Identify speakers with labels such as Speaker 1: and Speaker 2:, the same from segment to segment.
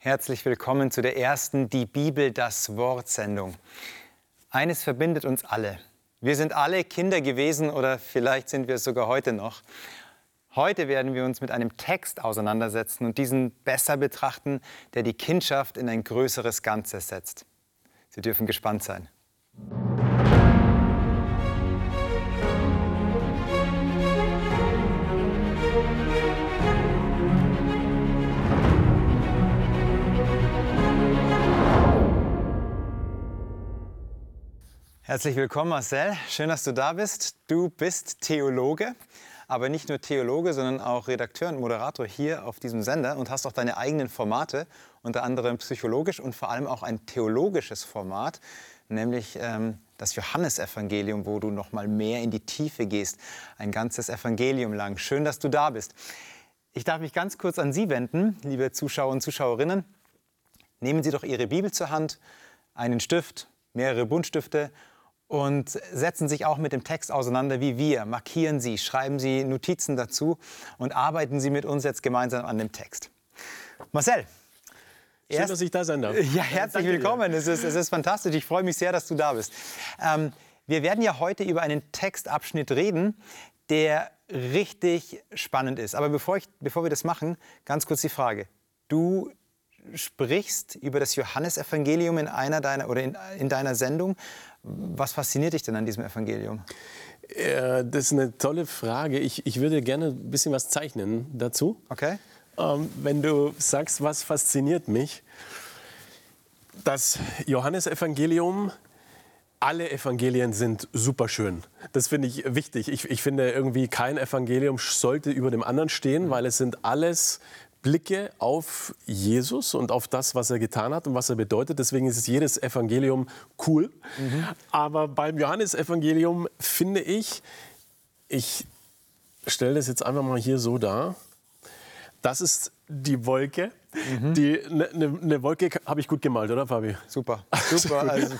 Speaker 1: Herzlich willkommen zu der ersten Die Bibel, das Wort Sendung. Eines verbindet uns alle. Wir sind alle Kinder gewesen oder vielleicht sind wir es sogar heute noch. Heute werden wir uns mit einem Text auseinandersetzen und diesen besser betrachten, der die Kindschaft in ein größeres Ganzes setzt. Sie dürfen gespannt sein. Herzlich willkommen, Marcel. Schön, dass du da bist. Du bist Theologe, aber nicht nur Theologe, sondern auch Redakteur und Moderator hier auf diesem Sender und hast auch deine eigenen Formate, unter anderem psychologisch und vor allem auch ein theologisches Format, nämlich ähm, das Johannesevangelium, wo du noch mal mehr in die Tiefe gehst, ein ganzes Evangelium lang. Schön, dass du da bist. Ich darf mich ganz kurz an Sie wenden, liebe Zuschauer und Zuschauerinnen. Nehmen Sie doch Ihre Bibel zur Hand, einen Stift, mehrere Buntstifte und setzen sich auch mit dem Text auseinander wie wir. Markieren Sie, schreiben Sie Notizen dazu und arbeiten Sie mit uns jetzt gemeinsam an dem Text. Marcel.
Speaker 2: Schön, dass ich da sein darf.
Speaker 1: Ja, herzlich Danke willkommen. Es ist, es ist fantastisch. Ich freue mich sehr, dass du da bist. Ähm, wir werden ja heute über einen Textabschnitt reden, der richtig spannend ist. Aber bevor, ich, bevor wir das machen, ganz kurz die Frage. Du sprichst über das Johannesevangelium in einer deiner oder in, in deiner Sendung. Was fasziniert dich denn an diesem Evangelium?
Speaker 2: Ja, das ist eine tolle Frage. Ich, ich würde gerne ein bisschen was zeichnen dazu.
Speaker 1: Okay.
Speaker 2: Ähm, wenn du sagst, was fasziniert mich, das Johannesevangelium alle Evangelien sind super schön. Das finde ich wichtig. Ich, ich, finde irgendwie kein Evangelium sollte über dem anderen stehen, weil es sind alles Blicke auf Jesus und auf das, was er getan hat und was er bedeutet. Deswegen ist jedes Evangelium cool. Mhm. Aber beim Johannesevangelium finde ich, ich stelle das jetzt einfach mal hier so dar. Das ist die Wolke. Mhm. Eine ne, ne Wolke habe ich gut gemalt, oder Fabi?
Speaker 1: Super, super. Also,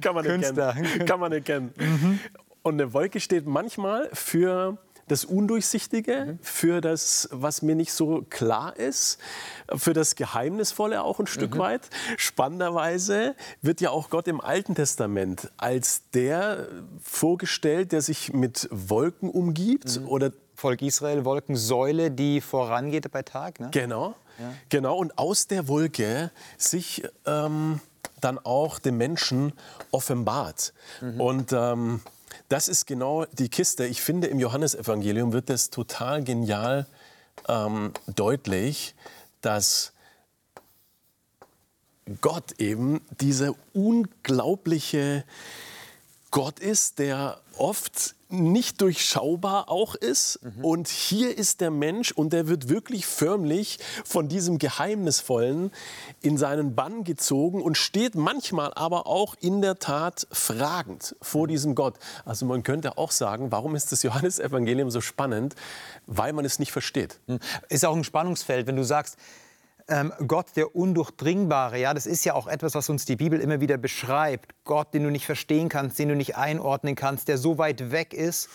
Speaker 2: kann man erkennen. Kann man erkennen. Mhm. Und eine Wolke steht manchmal für das Undurchsichtige, mhm. für das, was mir nicht so klar ist, für das Geheimnisvolle auch ein Stück mhm. weit. Spannenderweise wird ja auch Gott im Alten Testament als der vorgestellt, der sich mit Wolken umgibt
Speaker 1: mhm. oder Volk Israel, Wolkensäule, die vorangeht bei Tag.
Speaker 2: Ne? Genau, ja. genau. Und aus der Wolke sich ähm, dann auch dem Menschen offenbart. Mhm. Und ähm, das ist genau die Kiste. Ich finde, im Johannesevangelium wird das total genial ähm, deutlich, dass Gott eben diese unglaubliche Gott ist, der oft nicht durchschaubar auch ist. Mhm. Und hier ist der Mensch und der wird wirklich förmlich von diesem Geheimnisvollen in seinen Bann gezogen und steht manchmal aber auch in der Tat fragend vor diesem Gott. Also man könnte auch sagen, warum ist das Johannesevangelium so spannend? Weil man es nicht versteht.
Speaker 1: Mhm. Ist auch ein Spannungsfeld, wenn du sagst, ähm, Gott, der Undurchdringbare. Ja, das ist ja auch etwas, was uns die Bibel immer wieder beschreibt. Gott, den du nicht verstehen kannst, den du nicht einordnen kannst, der so weit weg ist.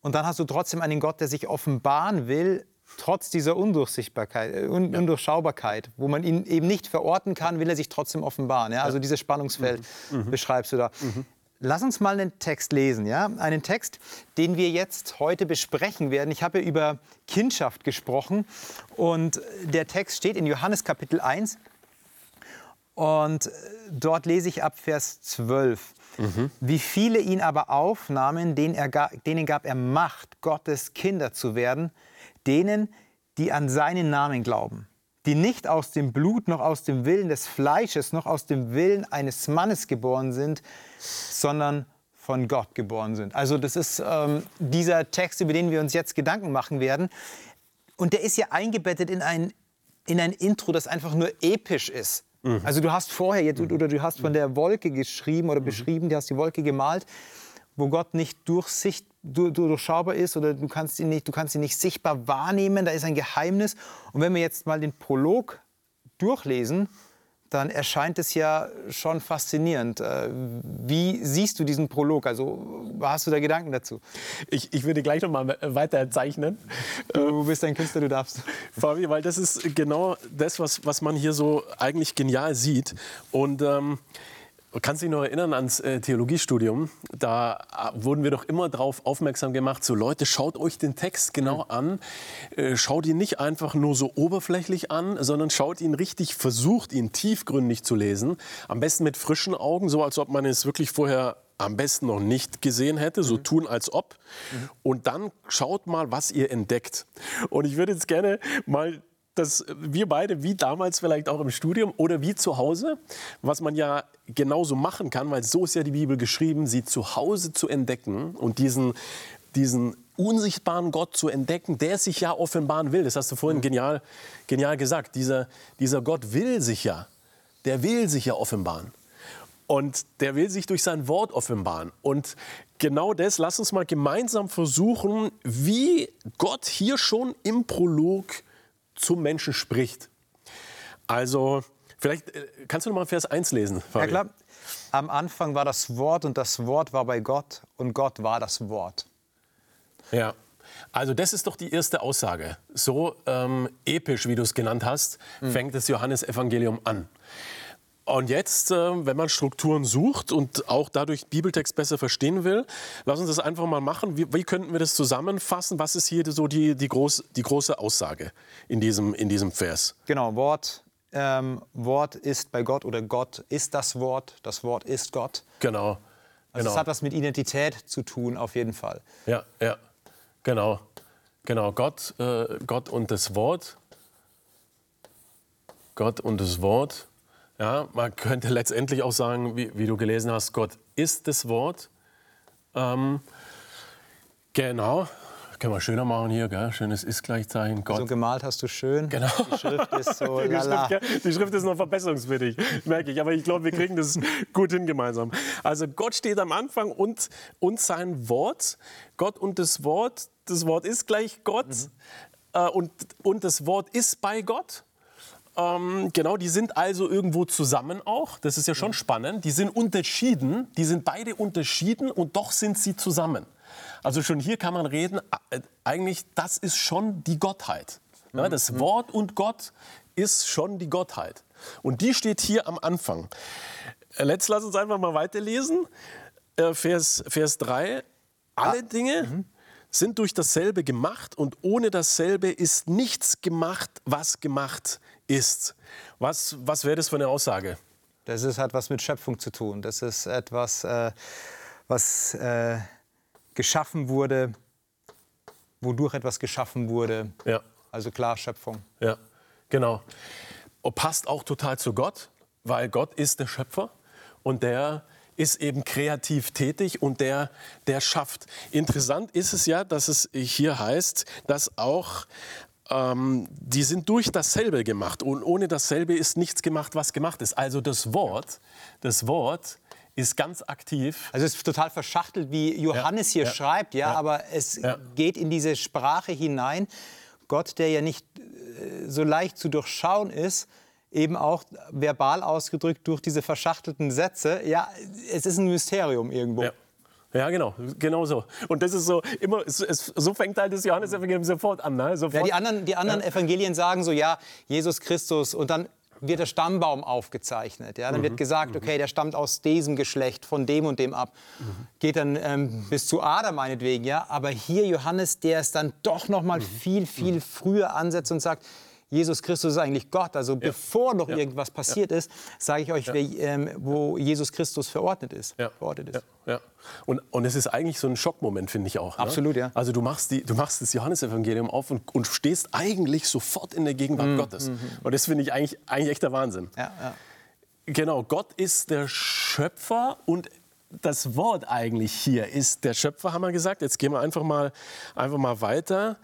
Speaker 1: Und dann hast du trotzdem einen Gott, der sich offenbaren will, trotz dieser Undurchsichtbarkeit, äh, Un Undurchschaubarkeit, wo man ihn eben nicht verorten kann, will er sich trotzdem offenbaren. Ja? Also dieses Spannungsfeld mhm. mhm. beschreibst du da. Mhm. Lass uns mal einen Text lesen, ja? Einen Text, den wir jetzt heute besprechen werden. Ich habe über Kindschaft gesprochen und der Text steht in Johannes Kapitel 1 und dort lese ich ab Vers 12. Mhm. Wie viele ihn aber aufnahmen, denen, er, denen gab er Macht, Gottes Kinder zu werden, denen, die an seinen Namen glauben die nicht aus dem Blut, noch aus dem Willen des Fleisches, noch aus dem Willen eines Mannes geboren sind, sondern von Gott geboren sind. Also das ist ähm, dieser Text, über den wir uns jetzt Gedanken machen werden. Und der ist ja eingebettet in ein, in ein Intro, das einfach nur episch ist. Mhm. Also du hast vorher, jetzt, oder du hast von der Wolke geschrieben oder mhm. beschrieben, du hast die Wolke gemalt, wo Gott nicht durchsicht, durchschaubar ist oder du kannst, ihn nicht, du kannst ihn nicht sichtbar wahrnehmen, da ist ein Geheimnis. Und wenn wir jetzt mal den Prolog durchlesen, dann erscheint es ja schon faszinierend. Äh, wie siehst du diesen Prolog? Also hast du da Gedanken dazu?
Speaker 2: Ich, ich würde gleich noch mal weiter zeichnen.
Speaker 1: Du bist ein Künstler, du darfst.
Speaker 2: Fabi, weil das ist genau das, was, was man hier so eigentlich genial sieht. Und ähm, Kannst du dich noch erinnern ans äh, Theologiestudium? Da äh, wurden wir doch immer darauf aufmerksam gemacht, so Leute, schaut euch den Text genau an. Äh, schaut ihn nicht einfach nur so oberflächlich an, sondern schaut ihn richtig, versucht ihn tiefgründig zu lesen. Am besten mit frischen Augen, so als ob man es wirklich vorher am besten noch nicht gesehen hätte, so mhm. tun als ob. Mhm. Und dann schaut mal, was ihr entdeckt. Und ich würde jetzt gerne mal dass wir beide, wie damals vielleicht auch im Studium oder wie zu Hause, was man ja genauso machen kann, weil so ist ja die Bibel geschrieben, sie zu Hause zu entdecken und diesen, diesen unsichtbaren Gott zu entdecken, der sich ja offenbaren will. Das hast du vorhin mhm. genial, genial gesagt. Dieser, dieser Gott will sich ja, der will sich ja offenbaren. Und der will sich durch sein Wort offenbaren. Und genau das, lass uns mal gemeinsam versuchen, wie Gott hier schon im Prolog zum Menschen spricht. Also, vielleicht äh, kannst du noch mal Vers 1 lesen.
Speaker 1: Fabi? Ja, klar. Am Anfang war das Wort und das Wort war bei Gott und Gott war das Wort.
Speaker 2: Ja. Also das ist doch die erste Aussage. So ähm, episch, wie du es genannt hast, mhm. fängt das Johannesevangelium an. Und jetzt, äh, wenn man Strukturen sucht und auch dadurch Bibeltext besser verstehen will, lass uns das einfach mal machen. Wie, wie könnten wir das zusammenfassen? Was ist hier so die, die, groß, die große Aussage in diesem, in diesem Vers?
Speaker 1: Genau, Wort, ähm, Wort ist bei Gott oder Gott ist das Wort, das Wort ist Gott.
Speaker 2: Genau.
Speaker 1: Also
Speaker 2: genau.
Speaker 1: es hat was mit Identität zu tun, auf jeden Fall.
Speaker 2: Ja, ja, genau. Genau, Gott, äh, Gott und das Wort. Gott und das Wort. Ja, man könnte letztendlich auch sagen, wie, wie du gelesen hast, Gott ist das Wort. Ähm, genau. Können wir schöner machen hier, gell? schönes Ist-Gleichzeichen.
Speaker 1: So gemalt hast du schön.
Speaker 2: Genau.
Speaker 1: Die Schrift ist so
Speaker 2: die, Schrift, die Schrift ist noch verbesserungswürdig, merke ich. Aber ich glaube, wir kriegen das gut hin gemeinsam. Also Gott steht am Anfang und, und sein Wort. Gott und das Wort. Das Wort ist gleich Gott. Mhm. Äh, und, und das Wort ist bei Gott. Ähm, genau, die sind also irgendwo zusammen auch. Das ist ja schon spannend. Die sind unterschieden, die sind beide unterschieden und doch sind sie zusammen. Also schon hier kann man reden, äh, eigentlich das ist schon die Gottheit. Ja, das mhm. Wort und Gott ist schon die Gottheit. Und die steht hier am Anfang. Äh, Let's lass uns einfach mal weiterlesen. Äh, Vers, Vers 3. Alle ah. Dinge mhm. sind durch dasselbe gemacht und ohne dasselbe ist nichts gemacht, was gemacht ist. Was, was wäre das für eine Aussage?
Speaker 1: Das ist, hat was mit Schöpfung zu tun. Das ist etwas, äh, was äh, geschaffen wurde, wodurch etwas geschaffen wurde.
Speaker 2: Ja.
Speaker 1: Also klar, Schöpfung.
Speaker 2: Ja, genau. Und passt auch total zu Gott, weil Gott ist der Schöpfer und der ist eben kreativ tätig und der, der schafft. Interessant ist es ja, dass es hier heißt, dass auch ähm, die sind durch dasselbe gemacht und ohne dasselbe ist nichts gemacht, was gemacht ist. Also das Wort, das Wort ist ganz aktiv.
Speaker 1: Also es ist total verschachtelt, wie Johannes ja, hier ja, schreibt, ja, ja, aber es geht in diese Sprache hinein. Gott, der ja nicht äh, so leicht zu durchschauen ist, eben auch verbal ausgedrückt durch diese verschachtelten Sätze. Ja, es ist ein Mysterium irgendwo.
Speaker 2: Ja. Genau, genau so. Und das ist so immer, es, es, so fängt halt das Johannesevangelium sofort an. Ne? Sofort.
Speaker 1: Ja, die anderen, die anderen ja. Evangelien sagen so, ja, Jesus Christus und dann wird der Stammbaum aufgezeichnet. Ja? Dann mhm. wird gesagt, okay, der stammt aus diesem Geschlecht, von dem und dem ab. Mhm. Geht dann ähm, bis zu Adam meinetwegen. Ja? Aber hier Johannes, der es dann doch noch mal mhm. viel, viel mhm. früher ansetzt und sagt, Jesus Christus ist eigentlich Gott. Also ja. bevor noch ja. irgendwas passiert ja. ist, sage ich euch, wer, ähm, wo Jesus Christus verordnet ist. Verordnet ist.
Speaker 2: Ja. Und, und es ist eigentlich so ein Schockmoment, finde ich auch.
Speaker 1: Ne? Absolut, ja.
Speaker 2: Also du machst, die, du machst das Johannesevangelium auf und, und stehst eigentlich sofort in der Gegenwart mhm. Gottes. Mhm. Und das finde ich eigentlich, eigentlich echt der Wahnsinn. Genau, Gott ist der Schöpfer und das Wort eigentlich hier ist der Schöpfer, haben wir gesagt. Jetzt gehen wir einfach mal, einfach mal weiter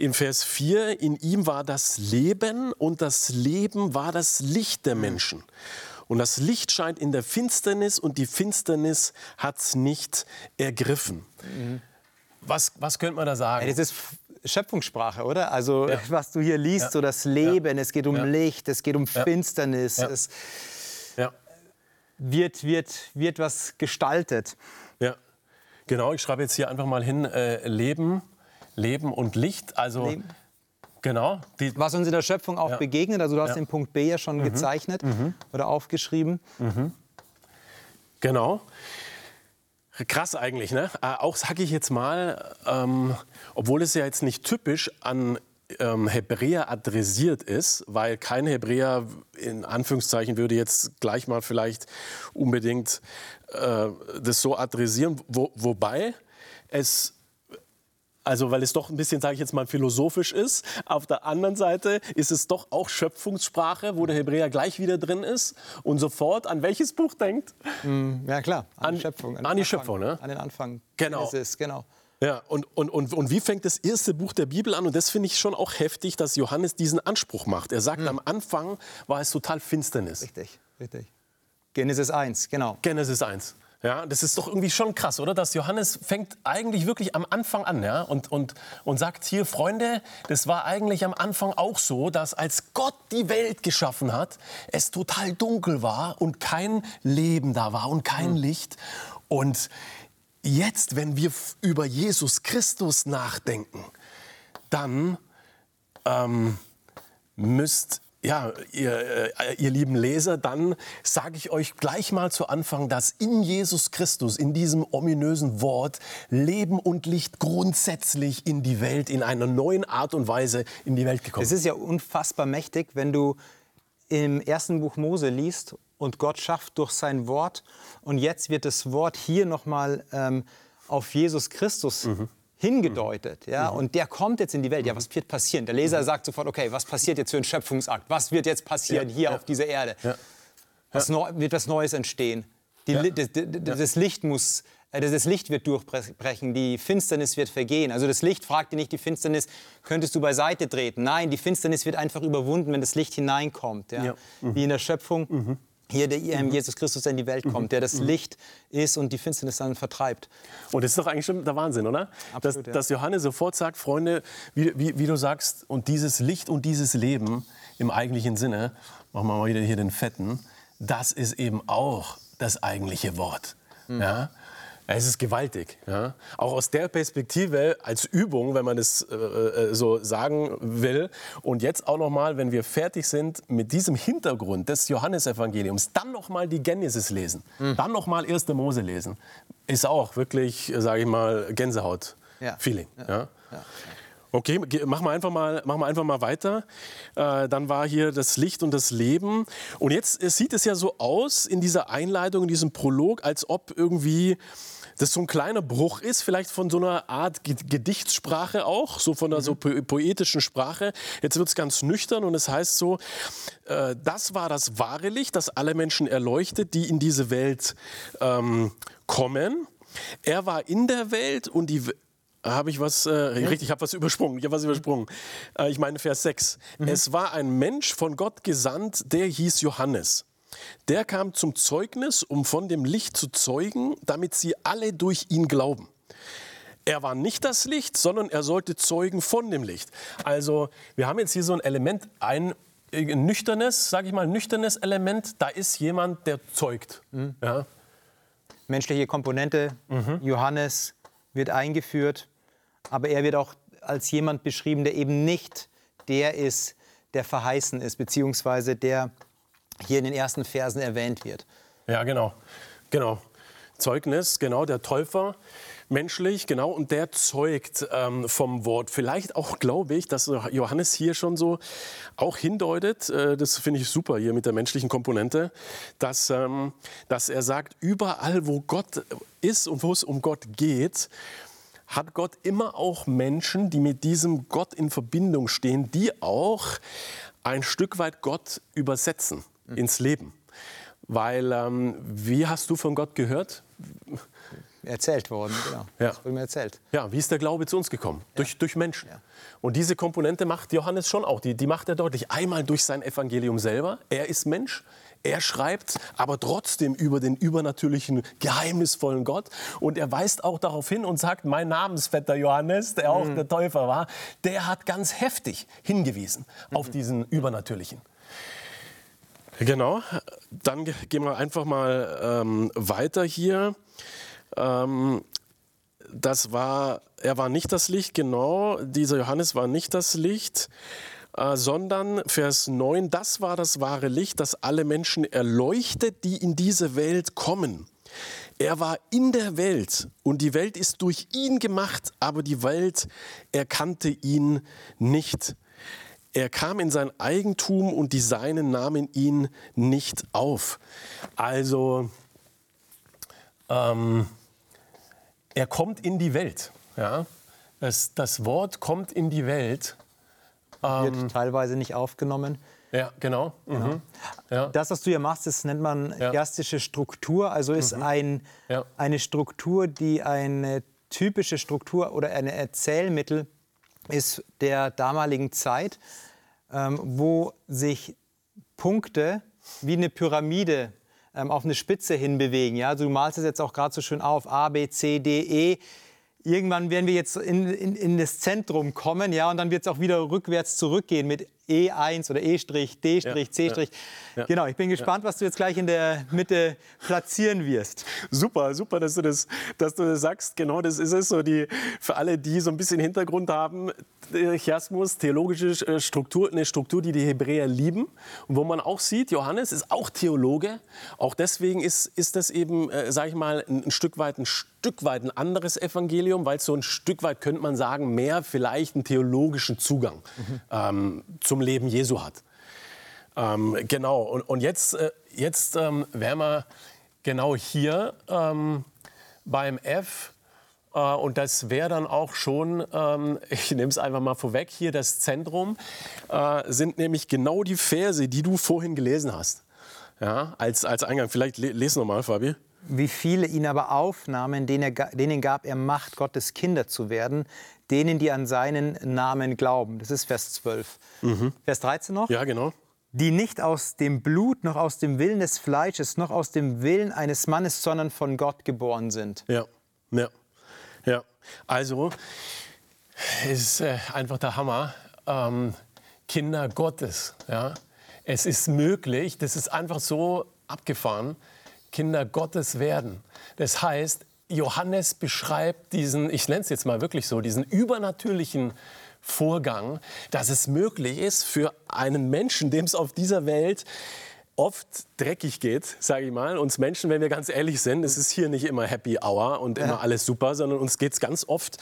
Speaker 2: in Vers 4, in ihm war das Leben und das Leben war das Licht der Menschen. Und das Licht scheint in der Finsternis und die Finsternis hat es nicht ergriffen. Mhm. Was, was könnte man da sagen?
Speaker 1: Das ist Schöpfungssprache, oder? Also
Speaker 2: Ja.
Speaker 1: was du hier liest,
Speaker 2: Ja.
Speaker 1: so das Leben, es geht um
Speaker 2: Ja.
Speaker 1: Licht, es geht um
Speaker 2: Ja.
Speaker 1: Finsternis,
Speaker 2: Ja.
Speaker 1: es
Speaker 2: Ja.
Speaker 1: wird, wird, wird was gestaltet.
Speaker 2: Ja, genau. Ich schreibe jetzt hier einfach mal hin: äh, Leben, Leben und Licht. Also,
Speaker 1: Leben.
Speaker 2: genau.
Speaker 1: Was uns in der Schöpfung auch
Speaker 2: Ja.
Speaker 1: begegnet, also du hast
Speaker 2: Ja.
Speaker 1: den Punkt B ja schon gezeichnet oder aufgeschrieben.
Speaker 2: Genau. Krass eigentlich, ne? Äh, auch sage ich jetzt mal, ähm, obwohl es ja jetzt nicht typisch an ähm, Hebräer adressiert ist, weil kein Hebräer in Anführungszeichen würde jetzt gleich mal vielleicht unbedingt äh, das so adressieren, wo, wobei es also weil es doch ein bisschen, sage ich jetzt mal, philosophisch ist. Auf der anderen Seite ist es doch auch Schöpfungssprache, wo der Hebräer gleich wieder drin ist und sofort an welches Buch denkt?
Speaker 1: Ja klar, an,
Speaker 2: An-
Speaker 1: die Schöpfung.
Speaker 2: an
Speaker 1: den
Speaker 2: die
Speaker 1: Anfang,
Speaker 2: Schöpfung, ne?
Speaker 1: An den Anfang.
Speaker 2: Genau.
Speaker 1: Genesis, genau.
Speaker 2: Ja, und, und, und, und wie fängt das erste Buch der Bibel an? Und das finde ich schon auch heftig, dass Johannes diesen Anspruch macht. Er sagt, am Anfang war es total Finsternis.
Speaker 1: Richtig, richtig. Genesis 1, genau.
Speaker 2: Genesis 1. Ja, das ist doch irgendwie schon krass, oder? Dass Johannes fängt eigentlich wirklich am Anfang an ja? und, und, und sagt hier, Freunde, das war eigentlich am Anfang auch so, dass als Gott die Welt geschaffen hat, es total dunkel war und kein Leben da war und kein Licht. Und jetzt, wenn wir über Jesus Christus nachdenken, dann ähm, müsst, ja, ihr, äh, ihr lieben Leser, dann sage ich euch gleich mal zu Anfang, dass in Jesus Christus, in diesem ominösen Wort, Leben und Licht grundsätzlich in die Welt, in einer neuen Art und Weise in die Welt gekommen
Speaker 1: Es ist ja unfassbar mächtig, wenn du im ersten Buch Mose liest und Gott schafft durch sein Wort. Und jetzt wird das Wort hier nochmal ähm, auf Jesus Christus hingedeutet. Ja? Und der kommt jetzt in die Welt. Ja, was wird passieren? Der Leser sagt sofort, okay, was passiert jetzt für ein Schöpfungsakt? Was wird jetzt passieren
Speaker 2: Ja,
Speaker 1: hier
Speaker 2: ja.
Speaker 1: auf dieser Erde?
Speaker 2: Ja.
Speaker 1: Was neu, wird was Neues entstehen? Die, das, das, Licht muss, äh, das Licht wird durchbrechen, die Finsternis wird vergehen. Also das Licht fragt dir nicht die Finsternis, könntest du beiseite treten? Nein, die Finsternis wird einfach überwunden, wenn das Licht hineinkommt. Ja?
Speaker 2: Ja.
Speaker 1: Wie in der Schöpfung. Hier der ähm, Jesus Christus der in die Welt kommt, der das Licht ist und die Finsternis dann vertreibt.
Speaker 2: Und das ist doch eigentlich schon der Wahnsinn, oder?
Speaker 1: Absolut,
Speaker 2: dass,
Speaker 1: ja.
Speaker 2: dass Johannes sofort sagt, Freunde, wie, wie, wie du sagst, und dieses Licht und dieses Leben im eigentlichen Sinne, machen wir mal wieder hier den Fetten, das ist eben auch das eigentliche Wort.
Speaker 1: Hm.
Speaker 2: Ja? Es ist gewaltig. Ja? Auch aus der Perspektive als Übung, wenn man es äh, äh, so sagen will. Und jetzt auch noch mal, wenn wir fertig sind mit diesem Hintergrund des Johannesevangeliums, dann noch mal die Genesis lesen,
Speaker 1: Hm.
Speaker 2: dann noch mal 1. Mose lesen, ist auch wirklich, sage ich mal, Gänsehaut-Feeling. Ja. Okay, machen wir einfach mal, machen wir einfach mal weiter. Äh, dann war hier das Licht und das Leben. Und jetzt äh, sieht es ja so aus in dieser Einleitung, in diesem Prolog, als ob irgendwie das so ein kleiner Bruch ist, vielleicht von so einer Art Ge- Gedichtssprache auch, so von einer so po poetischen Sprache. Jetzt wird es ganz nüchtern und es heißt so, äh, das war das wahre Licht, das alle Menschen erleuchtet, die in diese Welt ähm, kommen. Er war in der Welt und die W- habe ich was, äh, richtig, ich habe was übersprungen. Ich habe was übersprungen. Äh, ich meine Vers 6. Es war ein Mensch von Gott gesandt, der hieß Johannes. Der kam zum Zeugnis, um von dem Licht zu zeugen, damit sie alle durch ihn glauben. Er war nicht das Licht, sondern er sollte zeugen von dem Licht. Also wir haben jetzt hier so ein Element, ein äh, nüchternes, sage ich mal, nüchternes Element. Da ist jemand, der zeugt. Ja?
Speaker 1: Menschliche Komponente, Johannes wird eingeführt, aber er wird auch als jemand beschrieben, der eben nicht der ist, der verheißen ist, beziehungsweise der hier in den ersten Versen erwähnt wird.
Speaker 2: Ja, genau. Genau. Zeugnis, genau, der Täufer, menschlich, genau, und der zeugt ähm, vom Wort. Vielleicht auch, glaube ich, dass Johannes hier schon so auch hindeutet, äh, das finde ich super hier mit der menschlichen Komponente, dass, ähm, dass er sagt, überall, wo Gott ist und wo es um Gott geht, hat Gott immer auch Menschen, die mit diesem Gott in Verbindung stehen, die auch ein Stück weit Gott übersetzen ins Leben. Weil, ähm, wie hast du von Gott gehört?
Speaker 1: erzählt worden. Genau.
Speaker 2: Ja.
Speaker 1: Das wurde mir erzählt.
Speaker 2: Ja, wie ist der Glaube zu uns gekommen? Durch, durch Menschen. Und diese Komponente macht Johannes schon auch. Die, die macht er deutlich. Einmal durch sein Evangelium selber. Er ist Mensch. Er schreibt aber trotzdem über den übernatürlichen, geheimnisvollen Gott. Und er weist auch darauf hin und sagt, mein Namensvetter Johannes, der auch der Täufer war, der hat ganz heftig hingewiesen auf diesen Übernatürlichen. Genau, dann ge- gehen wir einfach mal ähm, weiter hier. Ähm, das war, er war nicht das Licht, genau, dieser Johannes war nicht das Licht, äh, sondern Vers 9, das war das wahre Licht, das alle Menschen erleuchtet, die in diese Welt kommen. Er war in der Welt und die Welt ist durch ihn gemacht, aber die Welt erkannte ihn nicht. Er kam in sein Eigentum und die Seinen nahmen ihn nicht auf. Also, ähm, er kommt in die Welt. Ja? Das, das Wort kommt in die Welt. Ähm.
Speaker 1: Wird teilweise nicht aufgenommen.
Speaker 2: Ja, genau. Mhm. Ja.
Speaker 1: Das, was du hier machst, das nennt man
Speaker 2: Ja.
Speaker 1: Struktur. Also ist ein,
Speaker 2: Ja.
Speaker 1: eine Struktur, die eine typische Struktur oder ein Erzählmittel ist der damaligen Zeit, ähm, wo sich Punkte wie eine Pyramide ähm, auf eine Spitze hinbewegen. Ja? Also du malst es jetzt auch gerade so schön auf, A, B, C, D, E. Irgendwann werden wir jetzt in, in, in das Zentrum kommen, ja, und dann wird es auch wieder rückwärts zurückgehen mit E1 oder E', D', C'.
Speaker 2: ja.
Speaker 1: Genau, ich bin gespannt, was du jetzt gleich in der Mitte platzieren wirst.
Speaker 2: Super, super, dass du, das, dass du das sagst. Genau, das ist es so. Die, für alle, die so ein bisschen Hintergrund haben, äh, Chiasmus, theologische äh, Struktur, eine Struktur, die die Hebräer lieben. Und wo man auch sieht, Johannes ist auch Theologe. Auch deswegen ist, ist das eben, äh, sage ich mal, ein, Stück weit ein Stück weit ein anderes Evangelium, weil es so ein Stück weit, könnte man sagen, mehr vielleicht einen theologischen Zugang ähm, zum Leben Jesu hat. Ähm, genau, und, und jetzt, äh, jetzt ähm, wären wir genau hier ähm, beim F. Äh, und das wäre dann auch schon, ähm, ich nehme es einfach mal vorweg, hier das Zentrum, äh, sind nämlich genau die Verse, die du vorhin gelesen hast. Ja, als, als Eingang. Vielleicht le les nochmal, Fabi.
Speaker 1: Wie viele ihn aber aufnahmen, denen, er, denen gab er Macht, Gottes Kinder zu werden, denen, die an seinen Namen glauben. Das ist Vers 12. Vers 13 noch.
Speaker 2: Ja, genau.
Speaker 1: Die nicht aus dem Blut, noch aus dem Willen des Fleisches, noch aus dem Willen eines Mannes, sondern von Gott geboren sind.
Speaker 2: Ja, ja, ja. Also, es ist äh, einfach der Hammer. Ähm, Kinder Gottes, ja. Es ist möglich, das ist einfach so abgefahren, Kinder Gottes werden. Das heißt, Johannes beschreibt diesen, ich nenne es jetzt mal wirklich so, diesen übernatürlichen Vorgang, dass es möglich ist für einen Menschen, dem es auf dieser Welt oft dreckig geht, sage ich mal. Uns Menschen, wenn wir ganz ehrlich sind, es ist hier nicht immer Happy Hour und immer alles super, sondern uns geht es ganz oft,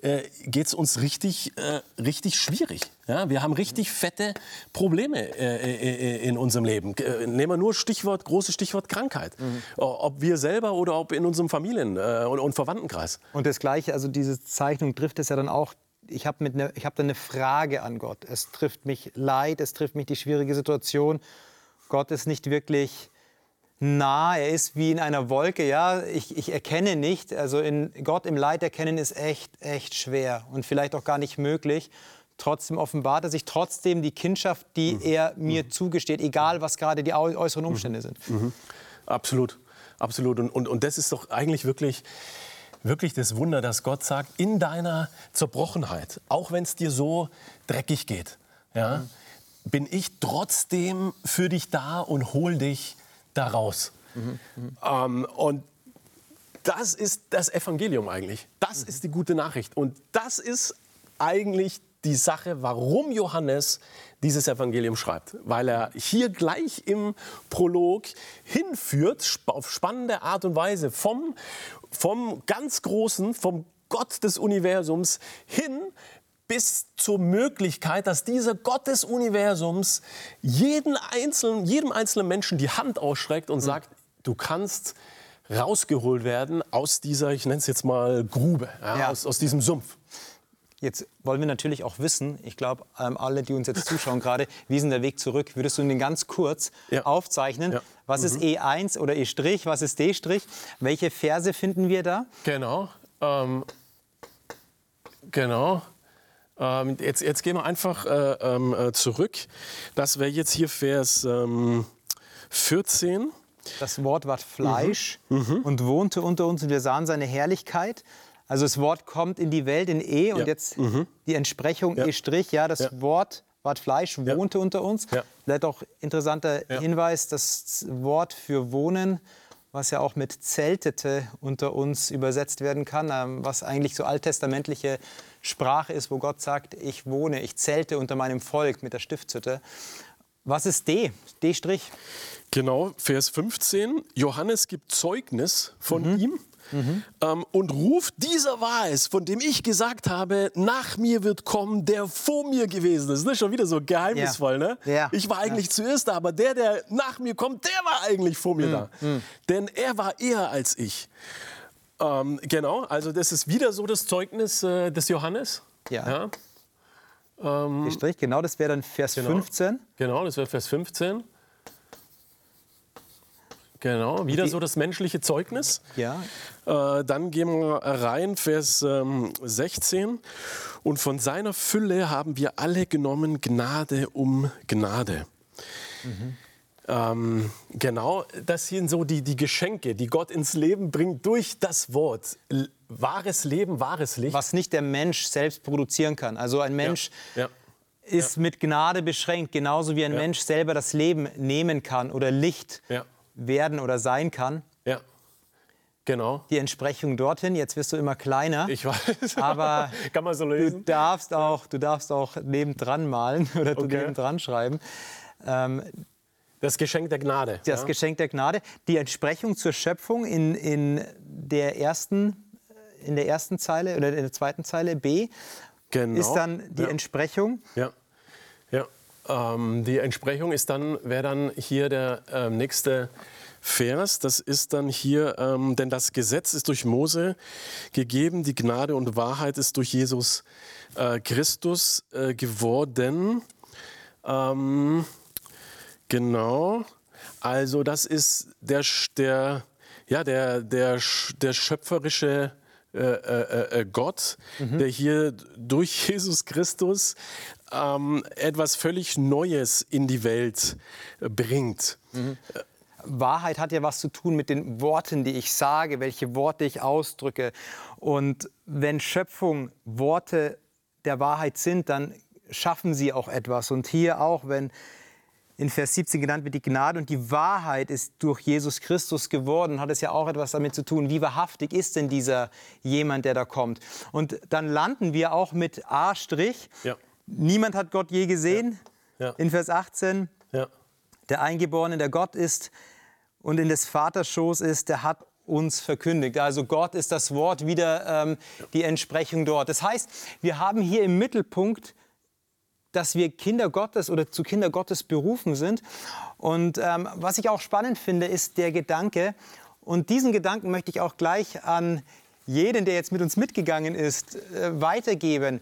Speaker 2: äh, geht es uns richtig, äh, richtig schwierig. Ja? Wir haben richtig fette Probleme äh, äh, in unserem Leben. Äh, nehmen wir nur Stichwort, großes Stichwort Krankheit. O- Ob wir selber oder ob in unserem Familien- äh, und, und Verwandtenkreis.
Speaker 1: Und das Gleiche, also diese Zeichnung trifft es ja dann auch. Ich habe ne, hab da eine Frage an Gott. Es trifft mich Leid, es trifft mich die schwierige Situation. Gott ist nicht wirklich nah, er ist wie in einer Wolke. Ja, ich, ich erkenne nicht. Also in Gott im Leid erkennen ist echt, echt schwer und vielleicht auch gar nicht möglich. Trotzdem offenbart er sich trotzdem die Kindschaft, die er mir zugesteht, egal was gerade die äu- äußeren Umstände sind.
Speaker 2: Absolut, absolut. Und, und, und das ist doch eigentlich wirklich, wirklich das Wunder, dass Gott sagt, in deiner Zerbrochenheit, auch wenn es dir so dreckig geht, ja, bin ich trotzdem für dich da und hol dich da raus. Ähm, und das ist das Evangelium eigentlich. Das ist die gute Nachricht. Und das ist eigentlich die Sache, warum Johannes dieses Evangelium schreibt. Weil er hier gleich im Prolog hinführt, auf spannende Art und Weise, vom, vom ganz Großen, vom Gott des Universums hin bis zur Möglichkeit, dass dieser Gott des Universums jeden einzelnen, jedem einzelnen Menschen die Hand ausstreckt und sagt, du kannst rausgeholt werden aus dieser, ich nenne es jetzt mal Grube, ja,
Speaker 1: Ja.
Speaker 2: Aus, aus diesem Sumpf.
Speaker 1: Jetzt wollen wir natürlich auch wissen, ich glaube, ähm, alle, die uns jetzt zuschauen gerade, wie ist denn der Weg zurück? Würdest du den ganz kurz
Speaker 2: Ja.
Speaker 1: aufzeichnen?
Speaker 2: Ja.
Speaker 1: Was ist E1 oder E'? Was ist D'? Welche Verse finden wir da?
Speaker 2: Genau. Ähm, genau. Ähm, jetzt, jetzt gehen wir einfach äh, ähm, äh, zurück. Das wäre jetzt hier Vers ähm, 14.
Speaker 1: Das Wort ward Fleisch
Speaker 2: Mhm.
Speaker 1: und wohnte unter uns und wir sahen seine Herrlichkeit. Also das Wort kommt in die Welt in E und
Speaker 2: Ja. Mhm.
Speaker 1: jetzt die Entsprechung
Speaker 2: Ja.
Speaker 1: E', ja, das
Speaker 2: Ja.
Speaker 1: Wort ward Fleisch, wohnte unter uns. Vielleicht auch interessanter. Hinweis, das Wort für wohnen, was ja auch mit zeltete unter uns übersetzt werden kann, ähm, was eigentlich so alttestamentliche Sprache ist, wo Gott sagt, ich wohne, ich zelte unter meinem Volk mit der Stiftshütte. Was ist D? D'?
Speaker 2: Genau, Vers 15. Johannes gibt Zeugnis von
Speaker 1: Mhm.
Speaker 2: ihm ähm, und ruft, dieser war es, von dem ich gesagt habe, nach mir wird kommen, der vor mir gewesen ist. Das ist schon wieder so geheimnisvoll. Ne?
Speaker 1: Ja.
Speaker 2: Ich war eigentlich zuerst da, aber der, der nach mir kommt, der war eigentlich vor
Speaker 1: Mhm.
Speaker 2: mir da. Denn er war eher als ich. Ähm, genau, also das ist wieder so das Zeugnis äh, des Johannes.
Speaker 1: Ja.
Speaker 2: Ja,
Speaker 1: D', genau, das wäre dann Vers
Speaker 2: Genau.
Speaker 1: 15.
Speaker 2: genau, das wäre Vers 15. Genau, wieder so das menschliche Zeugnis.
Speaker 1: Ja,
Speaker 2: Äh, dann gehen wir rein, Vers ähm, 16. Und von seiner Fülle haben wir alle genommen Gnade um Gnade. Ähm, genau, das sind so die, die Geschenke, die Gott ins Leben bringt durch das Wort. L wahres Leben, wahres Licht.
Speaker 1: was nicht der Mensch selbst produzieren kann. Also ein Mensch
Speaker 2: Ja.
Speaker 1: ist mit Gnade beschränkt, genauso wie ein
Speaker 2: Ja.
Speaker 1: Mensch selber das Leben nehmen kann oder Licht
Speaker 2: Ja.
Speaker 1: werden oder sein kann.
Speaker 2: Ja, genau.
Speaker 1: Die Entsprechung dorthin, jetzt wirst du immer kleiner.
Speaker 2: Ich weiß.
Speaker 1: Aber
Speaker 2: Kann man so
Speaker 1: du
Speaker 2: lesen?
Speaker 1: darfst auch, du darfst auch nebendran malen oder du
Speaker 2: Okay.
Speaker 1: nebendran schreiben. Ähm,
Speaker 2: Das Geschenk der Gnade.
Speaker 1: das
Speaker 2: ja?
Speaker 1: Geschenk der Gnade. Die Entsprechung zur Schöpfung in, in, der, ersten, in der ersten Zeile oder in der zweiten Zeile B
Speaker 2: genau.
Speaker 1: ist dann die
Speaker 2: ja.
Speaker 1: Entsprechung.
Speaker 2: Ja, ja. Ähm, die Entsprechung ist dann, wäre dann hier der ähm, nächste Vers. Das ist dann hier, ähm, denn das Gesetz ist durch Mose gegeben, die Gnade und Wahrheit ist durch Jesus äh, Christus äh, geworden. Ähm, genau. Also das ist der, der, ja, der, der, der schöpferische äh, äh, äh, Gott, der hier durch Jesus Christus ähm, etwas völlig Neues in die Welt äh, bringt.
Speaker 1: Wahrheit hat ja was zu tun mit den Worten, die ich sage, welche Worte ich ausdrücke. Und wenn Schöpfung Worte der Wahrheit sind, dann schaffen sie auch etwas. Und hier auch, wenn in Vers 17 genannt wird, die Gnade und die Wahrheit ist durch Jesus Christus geworden, hat es ja auch etwas damit zu tun, wie wahrhaftig ist denn dieser jemand, der da kommt. Und dann landen wir auch mit A'.
Speaker 2: Ja.
Speaker 1: Niemand hat Gott je gesehen.
Speaker 2: Ja.
Speaker 1: In Vers 18,
Speaker 2: Ja.
Speaker 1: der Eingeborene, der Gott ist und in des Vaters Schoß ist, der hat uns verkündigt. Also Gott ist das Wort, wieder ähm, die Entsprechung dort. Das heißt, wir haben hier im Mittelpunkt, dass wir Kinder Gottes oder zu Kinder Gottes berufen sind. Und ähm, was ich auch spannend finde, ist der Gedanke, und diesen Gedanken möchte ich auch gleich an jeden, der jetzt mit uns mitgegangen ist, äh, weitergeben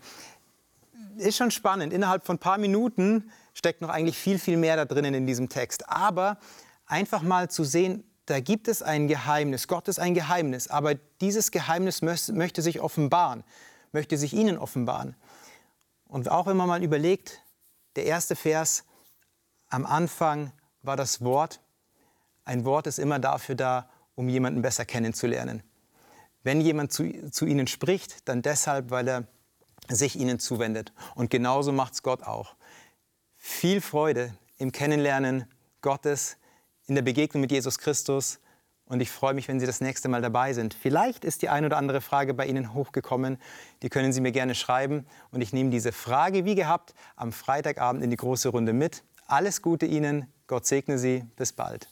Speaker 1: ist schon spannend. Innerhalb von ein paar Minuten steckt noch eigentlich viel, viel mehr da drinnen in diesem Text. Aber einfach mal zu sehen, da gibt es ein Geheimnis. Gott ist ein Geheimnis. Aber dieses Geheimnis möchte sich offenbaren, möchte sich Ihnen offenbaren. Und auch wenn man mal überlegt, der erste Vers, am Anfang war das Wort. Ein Wort ist immer dafür da, um jemanden besser kennenzulernen. Wenn jemand zu, zu ihnen spricht, dann deshalb, weil er sich ihnen zuwendet. Und genauso macht es Gott auch. Viel Freude im Kennenlernen Gottes, in der Begegnung mit Jesus Christus. Und ich freue mich, wenn Sie das nächste Mal dabei sind. Vielleicht ist die ein oder andere Frage bei Ihnen hochgekommen. Die können Sie mir gerne schreiben. Und ich nehme diese Frage, wie gehabt, am Freitagabend in die große Runde mit. Alles Gute Ihnen. Gott segne Sie. Bis bald.